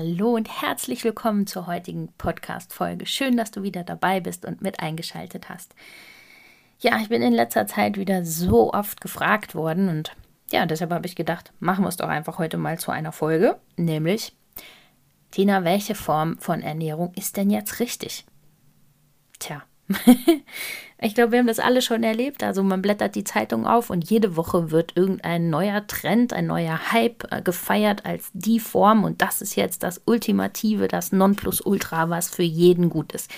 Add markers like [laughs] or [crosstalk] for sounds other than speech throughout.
Hallo und herzlich willkommen zur heutigen Podcast-Folge. Schön, dass du wieder dabei bist und mit eingeschaltet hast. Ja, ich bin in letzter Zeit wieder so oft gefragt worden und ja, deshalb habe ich gedacht, machen wir es doch einfach heute mal zu einer Folge, nämlich Tina, welche Form von Ernährung ist denn jetzt richtig? Tja, [laughs] ich glaube, wir haben das alle schon erlebt. Also man blättert die Zeitung auf und jede Woche wird irgendein neuer Trend, ein neuer Hype äh, gefeiert als die Form und das ist jetzt das Ultimative, das Nonplusultra, was für jeden gut ist.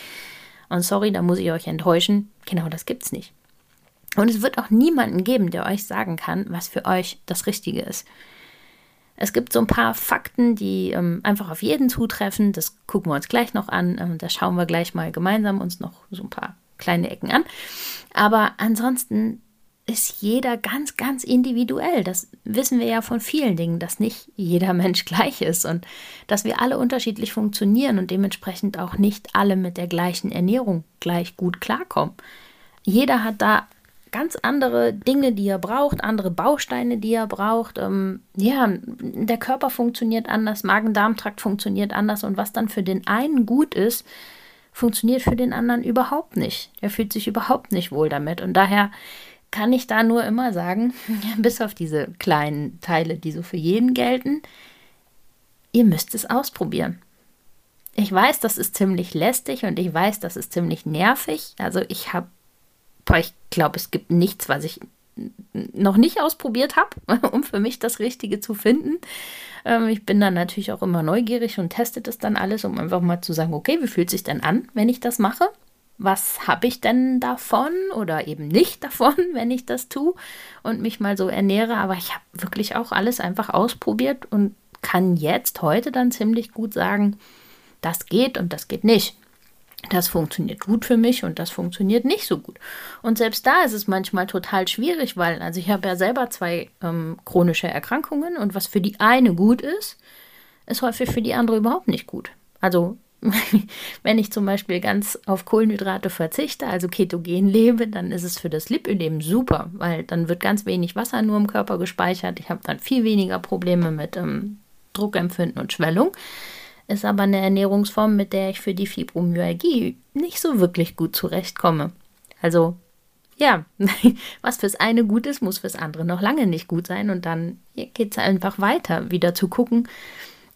Und sorry, da muss ich euch enttäuschen, genau das gibt's nicht. Und es wird auch niemanden geben, der euch sagen kann, was für euch das Richtige ist. Es gibt so ein paar Fakten, die ähm, einfach auf jeden zutreffen. Das gucken wir uns gleich noch an. Ähm, da schauen wir gleich mal gemeinsam uns noch so ein paar kleine Ecken an. Aber ansonsten ist jeder ganz, ganz individuell. Das wissen wir ja von vielen Dingen, dass nicht jeder [laughs] Mensch gleich ist und dass wir alle unterschiedlich funktionieren und dementsprechend auch nicht alle mit der gleichen Ernährung gleich gut klarkommen. Jeder hat da ganz andere Dinge, die er braucht, andere Bausteine, die er braucht. Ähm, ja, der Körper funktioniert anders, Magen-Darm-Trakt funktioniert anders und was dann für den einen gut ist, funktioniert für den anderen überhaupt nicht. Er fühlt sich überhaupt nicht wohl damit und daher kann ich da nur immer sagen, [laughs] bis auf diese kleinen Teile, die so für jeden gelten, ihr müsst es ausprobieren. Ich weiß, das ist ziemlich lästig und ich weiß, das ist ziemlich nervig. Also ich habe Boah, ich glaube, es gibt nichts, was ich noch nicht ausprobiert habe, [laughs] um für mich das Richtige zu finden. Ähm, ich bin dann natürlich auch immer neugierig und teste das dann alles, um einfach mal zu sagen, okay, wie fühlt sich denn an, wenn ich das mache? Was habe ich denn davon oder eben nicht davon, [laughs] wenn ich das tue und mich mal so ernähre? Aber ich habe wirklich auch alles einfach ausprobiert und kann jetzt heute dann ziemlich gut sagen, das geht und das geht nicht das funktioniert gut für mich und das funktioniert nicht so gut. Und selbst da ist es manchmal total schwierig, weil, also ich habe ja selber zwei ähm, chronische Erkrankungen und was für die eine gut ist, ist häufig für die andere überhaupt nicht gut. Also [laughs] wenn ich zum Beispiel ganz auf Kohlenhydrate verzichte, also ketogen lebe, dann ist es für das Lipödem super, weil dann wird ganz wenig Wasser nur im Körper gespeichert. Ich habe dann viel weniger Probleme mit ähm, Druckempfinden und Schwellung ist aber eine Ernährungsform, mit der ich für die Fibromyalgie nicht so wirklich gut zurechtkomme. Also ja, [laughs] was fürs eine gut ist, muss fürs andere noch lange nicht gut sein. Und dann geht es einfach weiter, wieder zu gucken,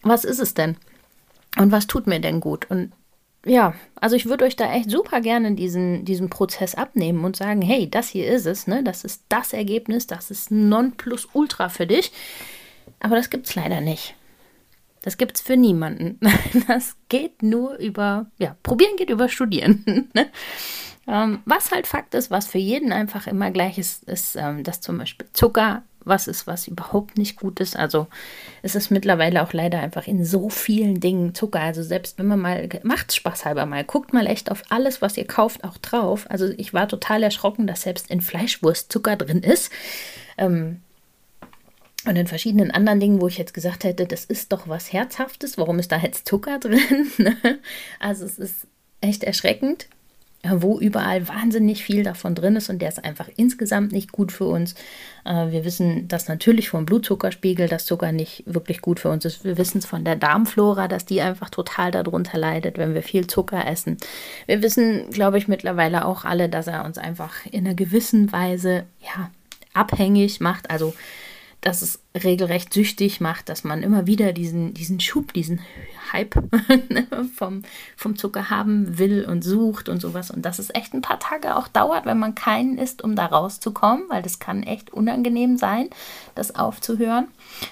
was ist es denn? Und was tut mir denn gut? Und ja, also ich würde euch da echt super gerne diesen, diesen Prozess abnehmen und sagen, hey, das hier ist es, ne? Das ist das Ergebnis, das ist Nonplusultra für dich. Aber das gibt es leider nicht. Das gibt es für niemanden. [laughs] Das geht nur über, ja, probieren geht über studieren. [laughs] Ne? ähm, was halt Fakt ist, was für jeden einfach immer gleich ist, ist, ähm, dass zum Beispiel Zucker was ist, was überhaupt nicht gut ist. Also es ist mittlerweile auch leider einfach in so vielen Dingen Zucker. Also selbst wenn man mal, macht Spaß halber mal, guckt mal echt auf alles, was ihr kauft, auch drauf. Also ich war total erschrocken, dass selbst in Fleischwurst Zucker drin ist. Ähm, und in verschiedenen anderen Dingen, wo ich jetzt gesagt hätte, das ist doch was Herzhaftes, warum ist da jetzt Zucker drin? [laughs] also es ist echt erschreckend, wo überall wahnsinnig viel davon drin ist und der ist einfach insgesamt nicht gut für uns. Äh, wir wissen das natürlich vom Blutzuckerspiegel, dass Zucker nicht wirklich gut für uns ist. Wir wissen es von der Darmflora, dass die einfach total darunter leidet, wenn wir viel Zucker essen. Wir wissen, glaube ich, mittlerweile auch alle, dass er uns einfach in einer gewissen Weise ja, abhängig macht. Also dass es regelrecht süchtig macht, dass man immer wieder diesen, diesen Schub, diesen Hype [laughs] vom, vom Zucker haben will und sucht und sowas. Und dass es echt ein paar Tage auch dauert, wenn man keinen isst, um da rauszukommen, weil das kann echt unangenehm sein, das aufzuhören.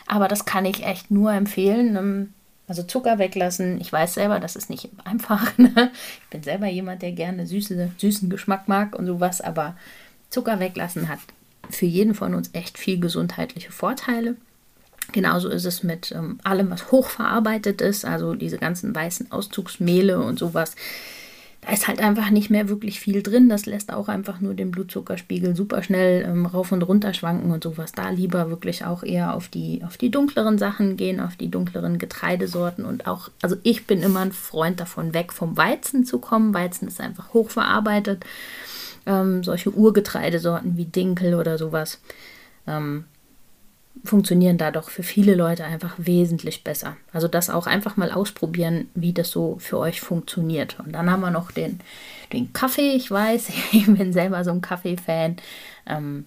Aber das kann ich echt nur empfehlen. Ähm, also Zucker weglassen. Ich weiß selber, das ist nicht einfach. [laughs] Ne? Ich bin selber jemand, der gerne süße, süßen Geschmack mag und sowas, aber Zucker weglassen hat für jeden von uns echt viel gesundheitliche Vorteile. Genauso ist es mit ähm, allem, was hochverarbeitet ist, also diese ganzen weißen Auszugsmehle und sowas. Da ist halt einfach nicht mehr wirklich viel drin. Das lässt auch einfach nur den Blutzuckerspiegel super schnell ähm, rauf und runter schwanken und sowas. Da lieber wirklich auch eher auf die, auf die dunkleren Sachen gehen, auf die dunkleren Getreidesorten und auch, also ich bin immer ein Freund davon, weg vom Weizen zu kommen. Weizen ist einfach hochverarbeitet. Ähm, solche Urgetreidesorten wie Dinkel oder sowas. Ähm, funktionieren da doch für viele Leute einfach wesentlich besser. Also das auch einfach mal ausprobieren, wie das so für euch funktioniert. Und dann haben wir noch den, den Kaffee. Ich weiß, [laughs] ich bin selber so ein Kaffee-Fan. Ähm,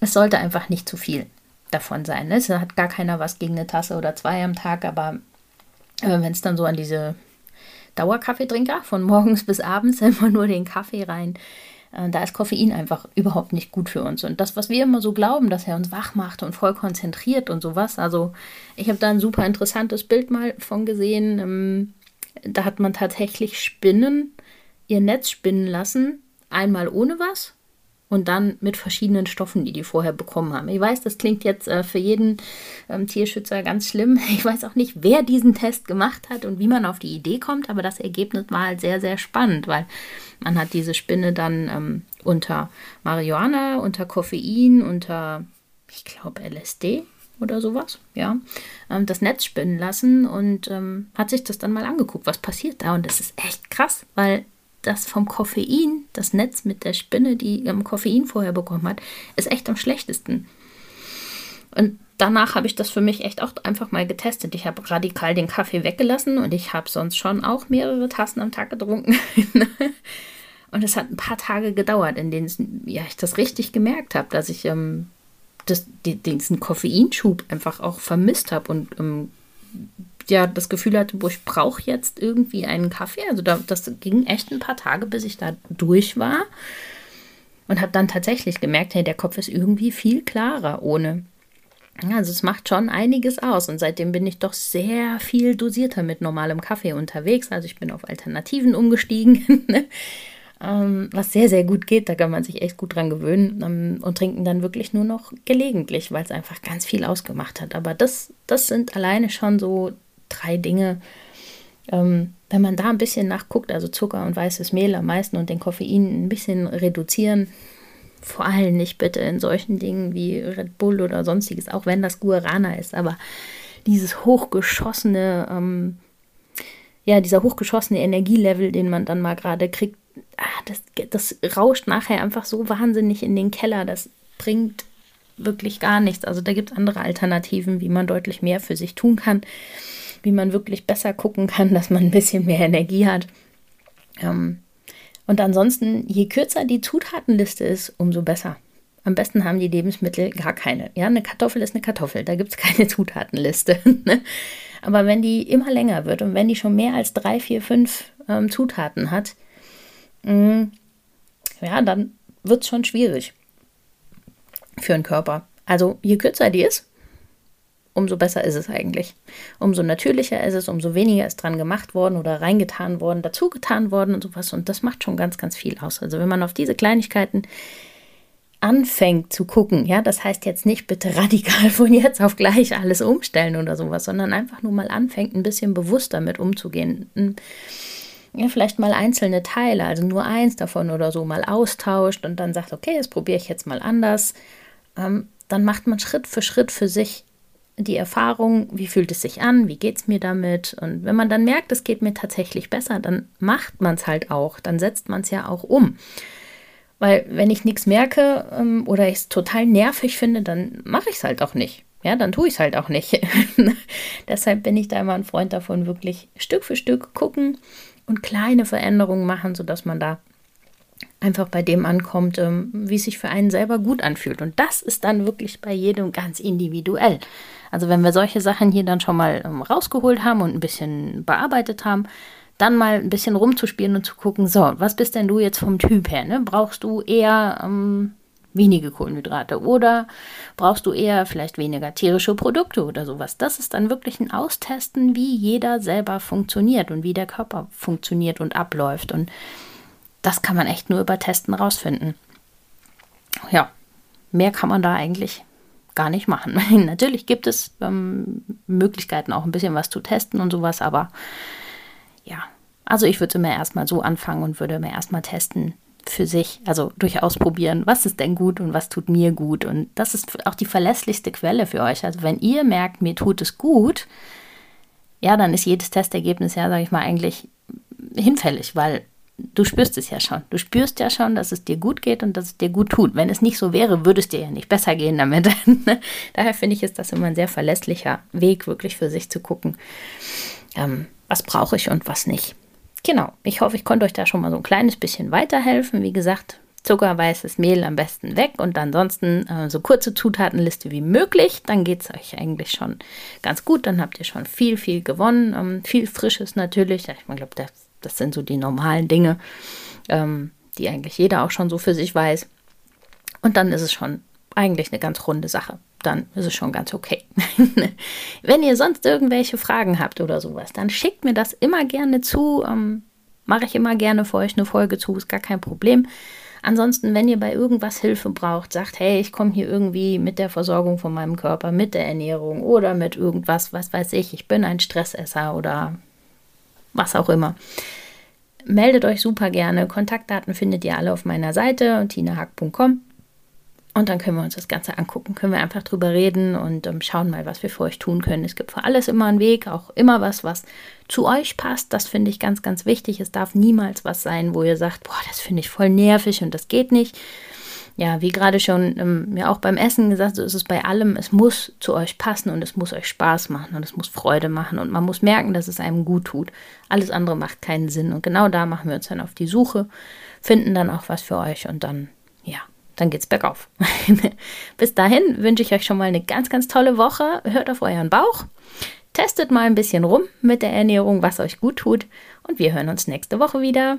es sollte einfach nicht zu viel davon sein. Ne? Es hat gar keiner was gegen eine Tasse oder zwei am Tag, aber äh, wenn es dann so an diese Dauerkaffeetrinker von morgens [laughs] bis abends immer nur den Kaffee rein da ist Koffein einfach überhaupt nicht gut für uns. Und das, was wir immer so glauben, dass er uns wach macht und voll konzentriert und sowas. Also ich habe da ein super interessantes Bild mal von gesehen. Ähm, da hat man tatsächlich Spinnen ihr Netz spinnen lassen, einmal ohne was und dann mit verschiedenen Stoffen, die die vorher bekommen haben. Ich weiß, das klingt jetzt äh, für jeden ähm, Tierschützer ganz schlimm. [laughs] Ich weiß auch nicht, wer diesen Test gemacht hat und wie man auf die Idee kommt, aber das Ergebnis war halt sehr, sehr spannend, weil man hat diese Spinne dann ähm, unter Marihuana, unter Koffein, unter, ich glaube, LSD oder sowas, ja, ähm, das Netz spinnen lassen und ähm, hat sich das dann mal angeguckt, was passiert da. Und das ist echt krass, weil das vom Koffein, das Netz mit der Spinne, die ähm, Koffein vorher bekommen hat, ist echt am schlechtesten. Und danach habe ich das für mich echt auch einfach mal getestet. Ich habe radikal den Kaffee weggelassen und ich habe sonst schon auch mehrere Tassen am Tag getrunken. [laughs] und es hat ein paar Tage gedauert, in denen ja, ich das richtig gemerkt habe, dass ich ähm, das, die, diesen Koffeinschub einfach auch vermisst habe und ähm, ja das Gefühl hatte, wo ich brauche jetzt irgendwie einen Kaffee. Also da, das ging echt ein paar Tage, bis ich da durch war. Und habe dann tatsächlich gemerkt, hey, der Kopf ist irgendwie viel klarer ohne. Also es macht schon einiges aus. Und seitdem bin ich doch sehr viel dosierter mit normalem Kaffee unterwegs. Also ich bin auf Alternativen umgestiegen. [laughs] Ne? ähm, was sehr, sehr gut geht. Da kann man sich echt gut dran gewöhnen ähm, und trinken dann wirklich nur noch gelegentlich, weil es einfach ganz viel ausgemacht hat. Aber das, das sind alleine schon so drei Dinge. Ähm, wenn man da ein bisschen nachguckt, also Zucker und weißes Mehl am meisten und den Koffein ein bisschen reduzieren, vor allem nicht bitte in solchen Dingen wie Red Bull oder sonstiges, auch wenn das Guarana ist, aber dieses hochgeschossene, ähm, ja, dieser hochgeschossene Energielevel, den man dann mal gerade kriegt, ah, das, das rauscht nachher einfach so wahnsinnig in den Keller. Das bringt wirklich gar nichts. Also da gibt es andere Alternativen, wie man deutlich mehr für sich tun kann, wie man wirklich besser gucken kann, [laughs] dass man ein bisschen mehr Energie hat. Ähm, und ansonsten, je kürzer die Zutatenliste ist, umso besser. Am besten haben die Lebensmittel gar keine. Ja, eine Kartoffel ist eine Kartoffel, da gibt es [laughs] keine Zutatenliste. Ne? Aber wenn die immer länger wird und wenn die schon mehr als drei, vier, fünf ähm, Zutaten hat, Mhm. ja, dann wird es schon schwierig für den Körper. Also je kürzer die ist, umso besser ist es eigentlich. Umso natürlicher ist es, umso weniger ist dran gemacht worden oder reingetan worden, dazugetan worden und sowas. Und das macht schon ganz, ganz viel aus. Also wenn man auf diese Kleinigkeiten anfängt zu gucken, ja, das heißt jetzt nicht bitte radikal von jetzt auf gleich alles umstellen oder sowas, sondern einfach nur mal anfängt, ein bisschen bewusster mit umzugehen ja, vielleicht mal einzelne Teile, also nur eins davon oder so mal austauscht und dann sagt, okay, das probiere ich jetzt mal anders, ähm, dann macht man Schritt für Schritt für sich die Erfahrung, wie fühlt es sich an, wie geht es mir damit. Und wenn man dann merkt, es geht mir tatsächlich besser, dann macht man es halt auch, dann setzt man es ja auch um. Weil wenn ich nichts merke ähm, oder ich es total nervig finde, dann mache ich es halt auch nicht. Ja, dann tue ich es halt auch nicht. [laughs] Deshalb bin ich da immer ein Freund davon, wirklich Stück für Stück gucken, und kleine Veränderungen machen, sodass man da einfach bei dem ankommt, ähm, wie es sich für einen selber gut anfühlt. Und das ist dann wirklich bei jedem ganz individuell. Also wenn wir solche Sachen hier dann schon mal ähm, rausgeholt haben und ein bisschen bearbeitet haben, dann mal ein bisschen rumzuspielen und zu gucken, so, was bist denn du jetzt vom Typ her? Ne? Brauchst du eher ähm, wenige Kohlenhydrate oder brauchst du eher vielleicht weniger tierische Produkte oder sowas. Das ist dann wirklich ein Austesten, wie jeder selber funktioniert und wie der Körper funktioniert und abläuft. Und das kann man echt nur über Testen rausfinden. Ja, mehr kann man da eigentlich gar nicht machen. [laughs] Natürlich gibt es ähm, Möglichkeiten, auch ein bisschen was zu testen und sowas, aber ja, also ich würde immer erstmal so anfangen und würde immer erstmal testen für sich, also durchaus probieren, was ist denn gut und was tut mir gut. Und das ist auch die verlässlichste Quelle für euch. Also wenn ihr merkt, mir tut es gut, ja, dann ist jedes Testergebnis ja, sage ich mal, eigentlich hinfällig, weil du spürst es ja schon. Du spürst ja schon, dass es dir gut geht und dass es dir gut tut. Wenn es nicht so wäre, würde es dir ja nicht besser gehen damit. [laughs] Daher finde ich, ist das immer ein sehr verlässlicher Weg, wirklich für sich zu gucken, ähm, was brauche ich und was nicht. Genau, ich hoffe, ich konnte euch da schon mal so ein kleines bisschen weiterhelfen. Wie gesagt, Zucker, weißes Mehl am besten weg und ansonsten äh, so kurze Zutatenliste wie möglich. Dann geht es euch eigentlich schon ganz gut. Dann habt ihr schon viel, viel gewonnen. Ähm, viel Frisches natürlich. Ich glaube, das das sind so die normalen Dinge, ähm, die eigentlich jeder auch schon so für sich weiß. Und dann ist es schon eigentlich eine ganz runde Sache. Dann ist es schon ganz okay. [laughs] Wenn ihr sonst irgendwelche Fragen habt oder sowas, dann schickt mir das immer gerne zu. Ähm, Mache ich immer gerne für euch eine Folge zu, ist gar kein Problem. Ansonsten, wenn ihr bei irgendwas Hilfe braucht, sagt, hey, ich komme hier irgendwie mit der Versorgung von meinem Körper, mit der Ernährung oder mit irgendwas, was weiß ich, ich bin ein Stressesser oder was auch immer. Meldet euch super gerne. Kontaktdaten findet ihr alle auf meiner Seite tinahack.com. Und dann können wir uns das Ganze angucken, können wir einfach drüber reden und ähm, schauen mal, was wir für euch tun können. Es gibt für alles immer einen Weg, auch immer was, was zu euch passt. Das finde ich ganz, ganz wichtig. Es darf niemals was sein, wo ihr sagt, boah, das finde ich voll nervig und das geht nicht, ja, wie gerade schon ähm, mir auch beim Essen gesagt, so ist es bei allem, es muss zu euch passen und es muss euch Spaß machen und es muss Freude machen und man muss merken, dass es einem gut tut. Alles andere macht keinen Sinn und genau da machen wir uns dann auf die Suche, finden dann auch was für euch und dann, ja, dann geht's bergauf. [laughs] Bis dahin wünsche ich euch schon mal eine ganz, ganz tolle Woche. Hört auf euren Bauch. Testet mal ein bisschen rum mit der Ernährung, was euch gut tut. Und wir hören uns nächste Woche wieder.